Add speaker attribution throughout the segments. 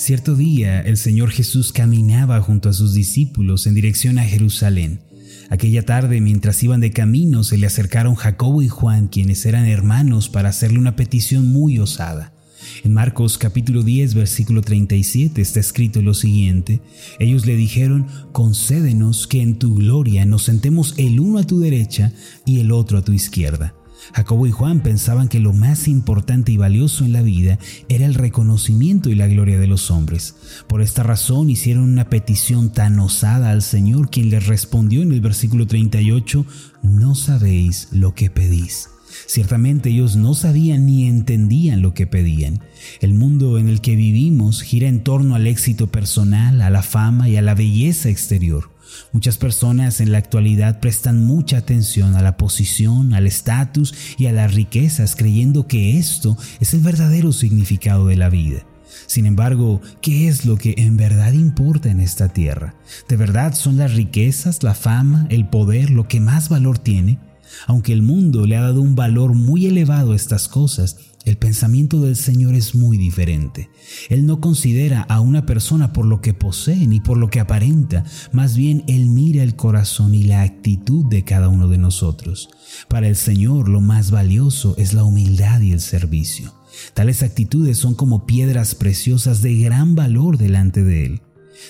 Speaker 1: Cierto día el Señor Jesús caminaba junto a sus discípulos en dirección a Jerusalén. Aquella tarde, mientras iban de camino, se le acercaron Jacobo y Juan, quienes eran hermanos, para hacerle una petición muy osada. En Marcos capítulo 10, versículo 37 está escrito lo siguiente. Ellos le dijeron, concédenos que en tu gloria nos sentemos el uno a tu derecha y el otro a tu izquierda. Jacobo y Juan pensaban que lo más importante y valioso en la vida era el reconocimiento y la gloria de los hombres. Por esta razón hicieron una petición tan osada al Señor, quien les respondió en el versículo 38, no sabéis lo que pedís. Ciertamente ellos no sabían ni entendían lo que pedían. El mundo en el que vivimos gira en torno al éxito personal, a la fama y a la belleza exterior. Muchas personas en la actualidad prestan mucha atención a la posición, al estatus y a las riquezas creyendo que esto es el verdadero significado de la vida. Sin embargo, ¿qué es lo que en verdad importa en esta tierra? ¿De verdad son las riquezas, la fama, el poder lo que más valor tiene? Aunque el mundo le ha dado un valor muy elevado a estas cosas, el pensamiento del Señor es muy diferente. Él no considera a una persona por lo que posee ni por lo que aparenta, más bien Él mira el corazón y la actitud de cada uno de nosotros. Para el Señor lo más valioso es la humildad y el servicio. Tales actitudes son como piedras preciosas de gran valor delante de Él.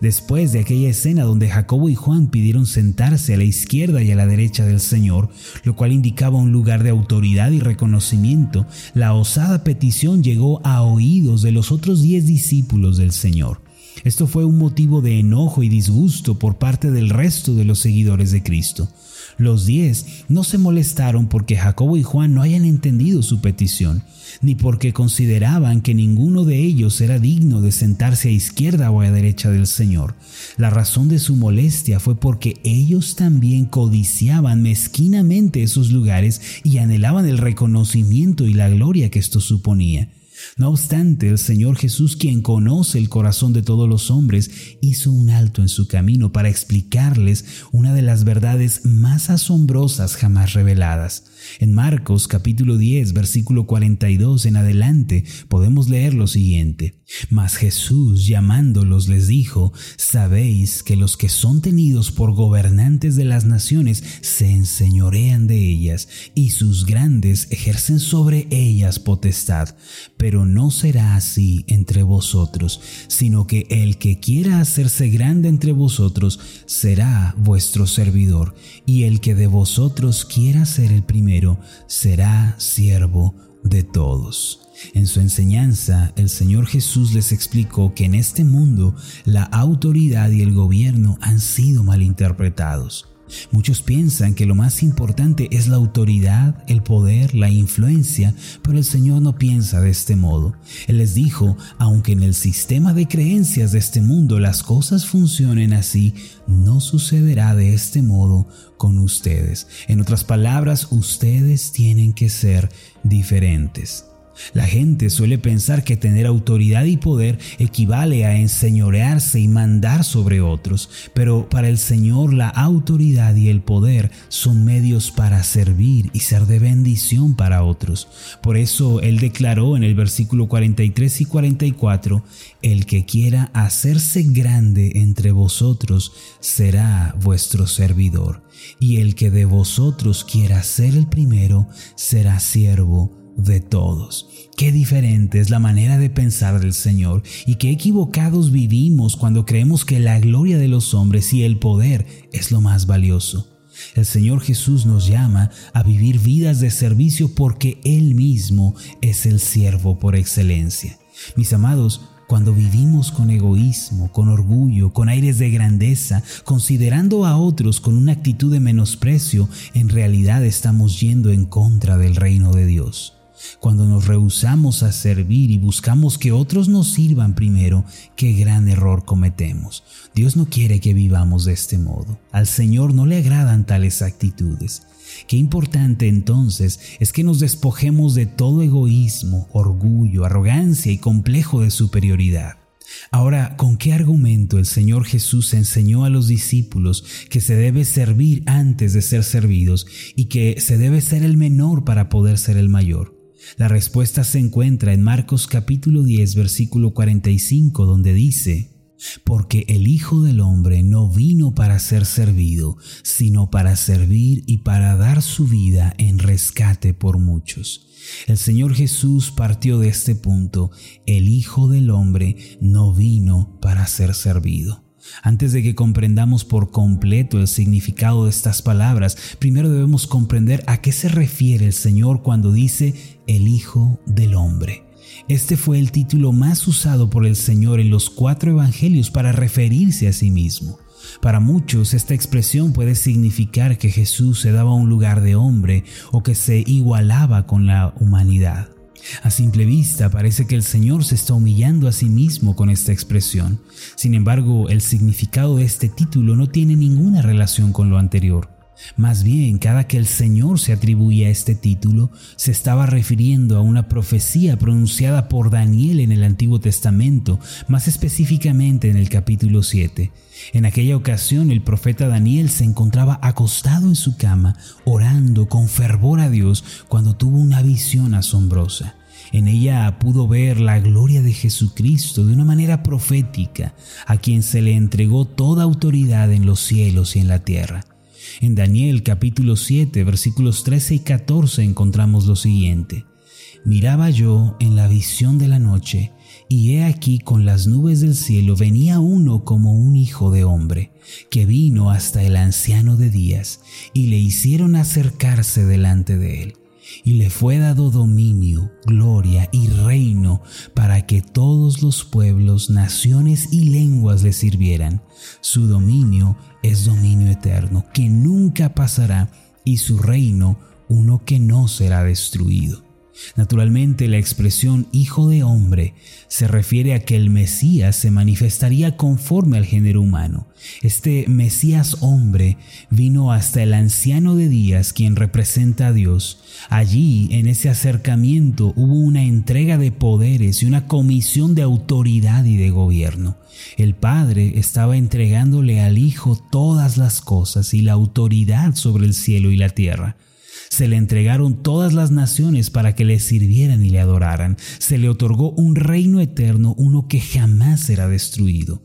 Speaker 1: Después de aquella escena donde Jacobo y Juan pidieron sentarse a la izquierda y a la derecha del Señor, lo cual indicaba un lugar de autoridad y reconocimiento, la osada petición llegó a oídos de los otros diez discípulos del Señor. Esto fue un motivo de enojo y disgusto por parte del resto de los seguidores de Cristo. Los diez no se molestaron porque Jacobo y Juan no hayan entendido su petición, ni porque consideraban que ninguno de ellos era digno de sentarse a izquierda o a derecha del Señor. La razón de su molestia fue porque ellos también codiciaban mezquinamente esos lugares y anhelaban el reconocimiento y la gloria que esto suponía. No obstante, el Señor Jesús, quien conoce el corazón de todos los hombres, hizo un alto en su camino para explicarles una de las verdades más asombrosas jamás reveladas. En Marcos capítulo 10, versículo 42 en adelante, podemos leer lo siguiente. Mas Jesús llamándolos les dijo, Sabéis que los que son tenidos por gobernantes de las naciones se enseñorean de ellas, y sus grandes ejercen sobre ellas potestad, pero no será así entre vosotros, sino que el que quiera hacerse grande entre vosotros será vuestro servidor, y el que de vosotros quiera ser el primero será siervo de todos. En su enseñanza, el Señor Jesús les explicó que en este mundo la autoridad y el gobierno han sido malinterpretados. Muchos piensan que lo más importante es la autoridad, el poder, la influencia, pero el Señor no piensa de este modo. Él les dijo, aunque en el sistema de creencias de este mundo las cosas funcionen así, no sucederá de este modo con ustedes. En otras palabras, ustedes tienen que ser diferentes. La gente suele pensar que tener autoridad y poder equivale a enseñorearse y mandar sobre otros, pero para el Señor la autoridad y el poder son medios para servir y ser de bendición para otros. Por eso Él declaró en el versículo 43 y 44, El que quiera hacerse grande entre vosotros será vuestro servidor, y el que de vosotros quiera ser el primero será siervo de todos. Qué diferente es la manera de pensar del Señor y qué equivocados vivimos cuando creemos que la gloria de los hombres y el poder es lo más valioso. El Señor Jesús nos llama a vivir vidas de servicio porque Él mismo es el siervo por excelencia. Mis amados, cuando vivimos con egoísmo, con orgullo, con aires de grandeza, considerando a otros con una actitud de menosprecio, en realidad estamos yendo en contra del reino de Dios. Cuando nos rehusamos a servir y buscamos que otros nos sirvan primero, qué gran error cometemos. Dios no quiere que vivamos de este modo. Al Señor no le agradan tales actitudes. Qué importante entonces es que nos despojemos de todo egoísmo, orgullo, arrogancia y complejo de superioridad. Ahora, ¿con qué argumento el Señor Jesús enseñó a los discípulos que se debe servir antes de ser servidos y que se debe ser el menor para poder ser el mayor? La respuesta se encuentra en Marcos capítulo 10 versículo 45 donde dice, porque el Hijo del Hombre no vino para ser servido, sino para servir y para dar su vida en rescate por muchos. El Señor Jesús partió de este punto, el Hijo del Hombre no vino para ser servido. Antes de que comprendamos por completo el significado de estas palabras, primero debemos comprender a qué se refiere el Señor cuando dice el Hijo del Hombre. Este fue el título más usado por el Señor en los cuatro evangelios para referirse a sí mismo. Para muchos esta expresión puede significar que Jesús se daba un lugar de hombre o que se igualaba con la humanidad. A simple vista parece que el Señor se está humillando a sí mismo con esta expresión. Sin embargo, el significado de este título no tiene ninguna relación con lo anterior. Más bien, cada que el Señor se atribuía este título, se estaba refiriendo a una profecía pronunciada por Daniel en el Antiguo Testamento, más específicamente en el capítulo 7. En aquella ocasión el profeta Daniel se encontraba acostado en su cama, orando con fervor a Dios cuando tuvo una visión asombrosa. En ella pudo ver la gloria de Jesucristo de una manera profética, a quien se le entregó toda autoridad en los cielos y en la tierra. En Daniel capítulo 7 versículos 13 y 14 encontramos lo siguiente. Miraba yo en la visión de la noche, y he aquí con las nubes del cielo venía uno como un hijo de hombre, que vino hasta el anciano de días, y le hicieron acercarse delante de él. Y le fue dado dominio, gloria y reino para que todos los pueblos, naciones y lenguas le sirvieran. Su dominio es dominio eterno que nunca pasará y su reino uno que no será destruido. Naturalmente la expresión hijo de hombre se refiere a que el Mesías se manifestaría conforme al género humano. Este Mesías hombre vino hasta el anciano de días quien representa a Dios. Allí, en ese acercamiento, hubo una entrega de poderes y una comisión de autoridad y de gobierno. El Padre estaba entregándole al Hijo todas las cosas y la autoridad sobre el cielo y la tierra. Se le entregaron todas las naciones para que le sirvieran y le adoraran. Se le otorgó un reino eterno, uno que jamás será destruido.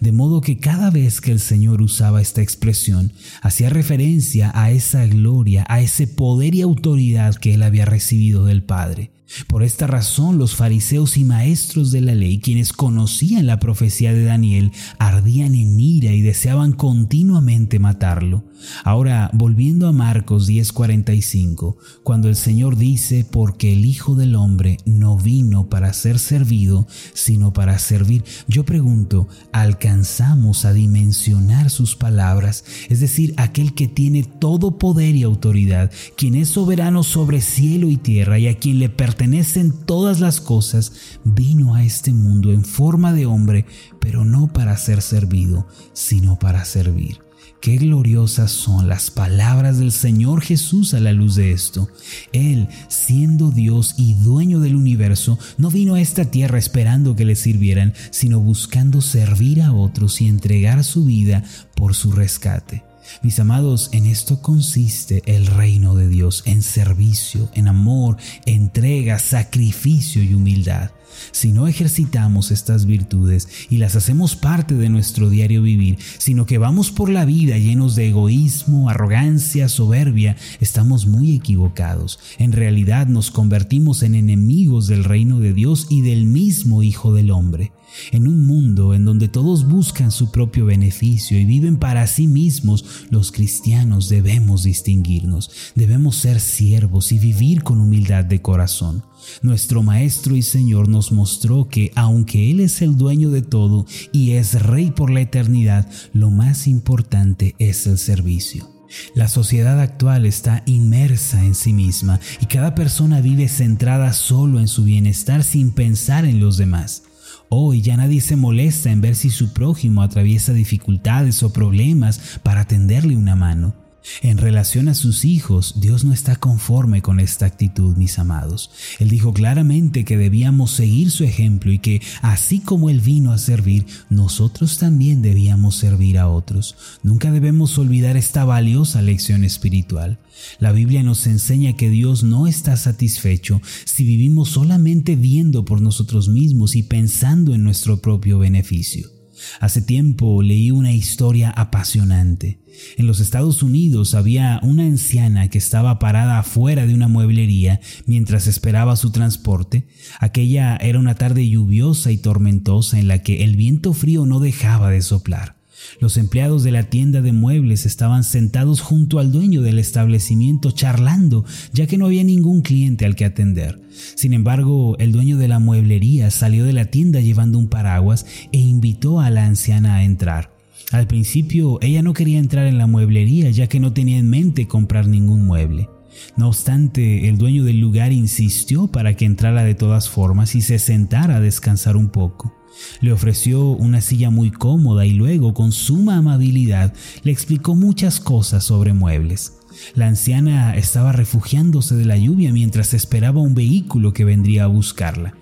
Speaker 1: De modo que cada vez que el Señor usaba esta expresión, hacía referencia a esa gloria, a ese poder y autoridad que él había recibido del Padre. Por esta razón los fariseos y maestros de la ley, quienes conocían la profecía de Daniel, ardían en ira y deseaban continuamente matarlo. Ahora, volviendo a Marcos 10:45, cuando el Señor dice, porque el Hijo del Hombre no vino para ser servido, sino para servir, yo pregunto, ¿alcanzamos a dimensionar sus palabras? Es decir, aquel que tiene todo poder y autoridad, quien es soberano sobre cielo y tierra y a quien le pertenece pertenecen todas las cosas, vino a este mundo en forma de hombre, pero no para ser servido, sino para servir. Qué gloriosas son las palabras del Señor Jesús a la luz de esto. Él, siendo Dios y dueño del universo, no vino a esta tierra esperando que le sirvieran, sino buscando servir a otros y entregar su vida por su rescate. Mis amados, en esto consiste el reino de Dios, en servicio, en amor, entrega, sacrificio y humildad. Si no ejercitamos estas virtudes y las hacemos parte de nuestro diario vivir, sino que vamos por la vida llenos de egoísmo, arrogancia, soberbia, estamos muy equivocados. En realidad nos convertimos en enemigos del reino de Dios y del mismo Hijo del Hombre. En un mundo en donde todos buscan su propio beneficio y viven para sí mismos, los cristianos debemos distinguirnos, debemos ser siervos y vivir con humildad de corazón. Nuestro Maestro y Señor nos mostró que aunque Él es el dueño de todo y es Rey por la eternidad, lo más importante es el servicio. La sociedad actual está inmersa en sí misma y cada persona vive centrada solo en su bienestar sin pensar en los demás. Hoy ya nadie se molesta en ver si su prójimo atraviesa dificultades o problemas para tenderle una mano. En relación a sus hijos, Dios no está conforme con esta actitud, mis amados. Él dijo claramente que debíamos seguir su ejemplo y que, así como Él vino a servir, nosotros también debíamos servir a otros. Nunca debemos olvidar esta valiosa lección espiritual. La Biblia nos enseña que Dios no está satisfecho si vivimos solamente viendo por nosotros mismos y pensando en nuestro propio beneficio. Hace tiempo leí una historia apasionante. En los Estados Unidos había una anciana que estaba parada afuera de una mueblería mientras esperaba su transporte. Aquella era una tarde lluviosa y tormentosa en la que el viento frío no dejaba de soplar. Los empleados de la tienda de muebles estaban sentados junto al dueño del establecimiento charlando, ya que no había ningún cliente al que atender. Sin embargo, el dueño de la mueblería salió de la tienda llevando un paraguas e invitó a la anciana a entrar. Al principio, ella no quería entrar en la mueblería ya que no tenía en mente comprar ningún mueble. No obstante, el dueño del lugar insistió para que entrara de todas formas y se sentara a descansar un poco. Le ofreció una silla muy cómoda y luego, con suma amabilidad, le explicó muchas cosas sobre muebles. La anciana estaba refugiándose de la lluvia mientras esperaba un vehículo que vendría a buscarla.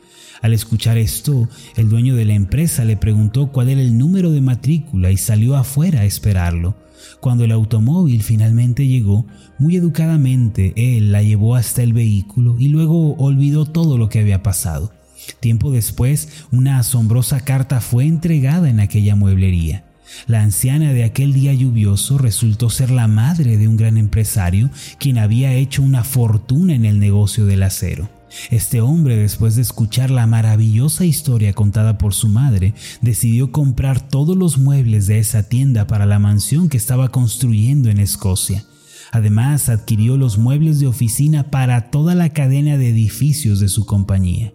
Speaker 1: Al escuchar esto, el dueño de la empresa le preguntó cuál era el número de matrícula y salió afuera a esperarlo. Cuando el automóvil finalmente llegó, muy educadamente él la llevó hasta el vehículo y luego olvidó todo lo que había pasado. Tiempo después, una asombrosa carta fue entregada en aquella mueblería. La anciana de aquel día lluvioso resultó ser la madre de un gran empresario quien había hecho una fortuna en el negocio del acero. Este hombre, después de escuchar la maravillosa historia contada por su madre, decidió comprar todos los muebles de esa tienda para la mansión que estaba construyendo en Escocia. Además, adquirió los muebles de oficina para toda la cadena de edificios de su compañía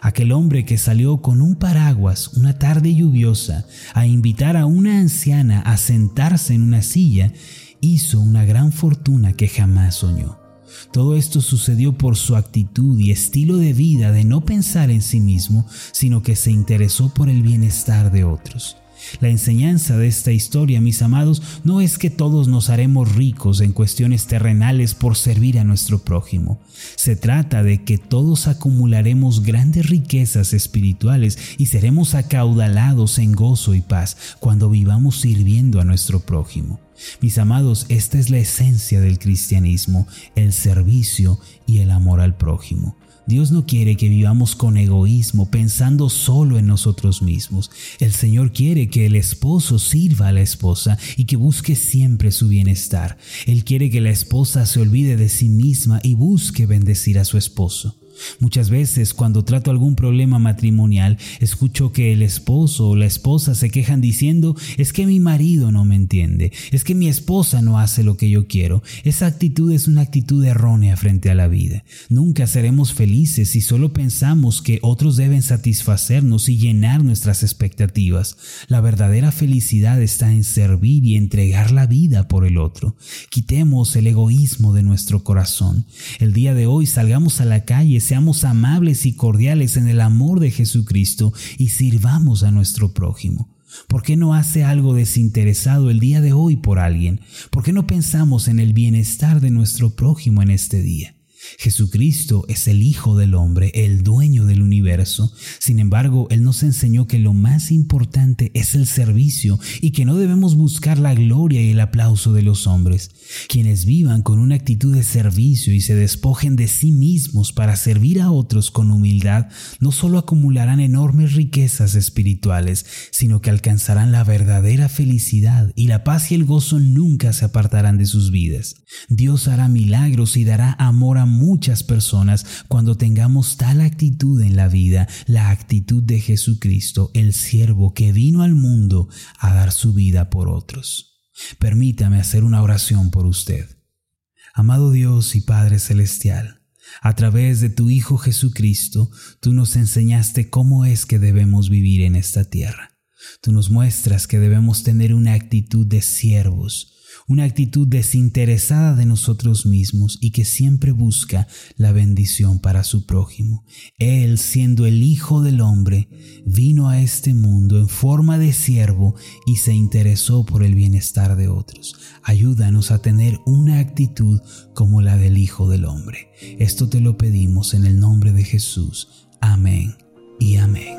Speaker 1: aquel hombre que salió con un paraguas una tarde lluviosa a invitar a una anciana a sentarse en una silla, hizo una gran fortuna que jamás soñó. Todo esto sucedió por su actitud y estilo de vida de no pensar en sí mismo, sino que se interesó por el bienestar de otros. La enseñanza de esta historia, mis amados, no es que todos nos haremos ricos en cuestiones terrenales por servir a nuestro prójimo. Se trata de que todos acumularemos grandes riquezas espirituales y seremos acaudalados en gozo y paz cuando vivamos sirviendo a nuestro prójimo. Mis amados, esta es la esencia del cristianismo, el servicio y el amor al prójimo. Dios no quiere que vivamos con egoísmo, pensando solo en nosotros mismos. El Señor quiere que el esposo sirva a la esposa y que busque siempre su bienestar. Él quiere que la esposa se olvide de sí misma y busque bendecir a su esposo. Muchas veces cuando trato algún problema matrimonial, escucho que el esposo o la esposa se quejan diciendo, es que mi marido no me entiende, es que mi esposa no hace lo que yo quiero. Esa actitud es una actitud errónea frente a la vida. Nunca seremos felices si solo pensamos que otros deben satisfacernos y llenar nuestras expectativas. La verdadera felicidad está en servir y entregar la vida por el otro. Quitemos el egoísmo de nuestro corazón. El día de hoy salgamos a la calle seamos amables y cordiales en el amor de Jesucristo y sirvamos a nuestro prójimo. ¿Por qué no hace algo desinteresado el día de hoy por alguien? ¿Por qué no pensamos en el bienestar de nuestro prójimo en este día? Jesucristo es el Hijo del Hombre, el dueño del universo. Sin embargo, Él nos enseñó que lo más importante es el servicio y que no debemos buscar la gloria y el aplauso de los hombres. Quienes vivan con una actitud de servicio y se despojen de sí mismos para servir a otros con humildad, no solo acumularán enormes riquezas espirituales, sino que alcanzarán la verdadera felicidad y la paz y el gozo nunca se apartarán de sus vidas. Dios hará milagros y dará amor a muchas personas cuando tengamos tal actitud en la vida, la actitud de Jesucristo, el siervo que vino al mundo a dar su vida por otros. Permítame hacer una oración por usted. Amado Dios y Padre Celestial, a través de tu Hijo Jesucristo, tú nos enseñaste cómo es que debemos vivir en esta tierra. Tú nos muestras que debemos tener una actitud de siervos, una actitud desinteresada de nosotros mismos y que siempre busca la bendición para su prójimo. Él, siendo el Hijo del Hombre, vino a este mundo en forma de siervo y se interesó por el bienestar de otros. Ayúdanos a tener una actitud como la del Hijo del Hombre. Esto te lo pedimos en el nombre de Jesús. Amén y amén.